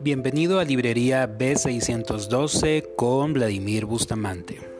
Bienvenido a Librería B612 con Vladimir Bustamante.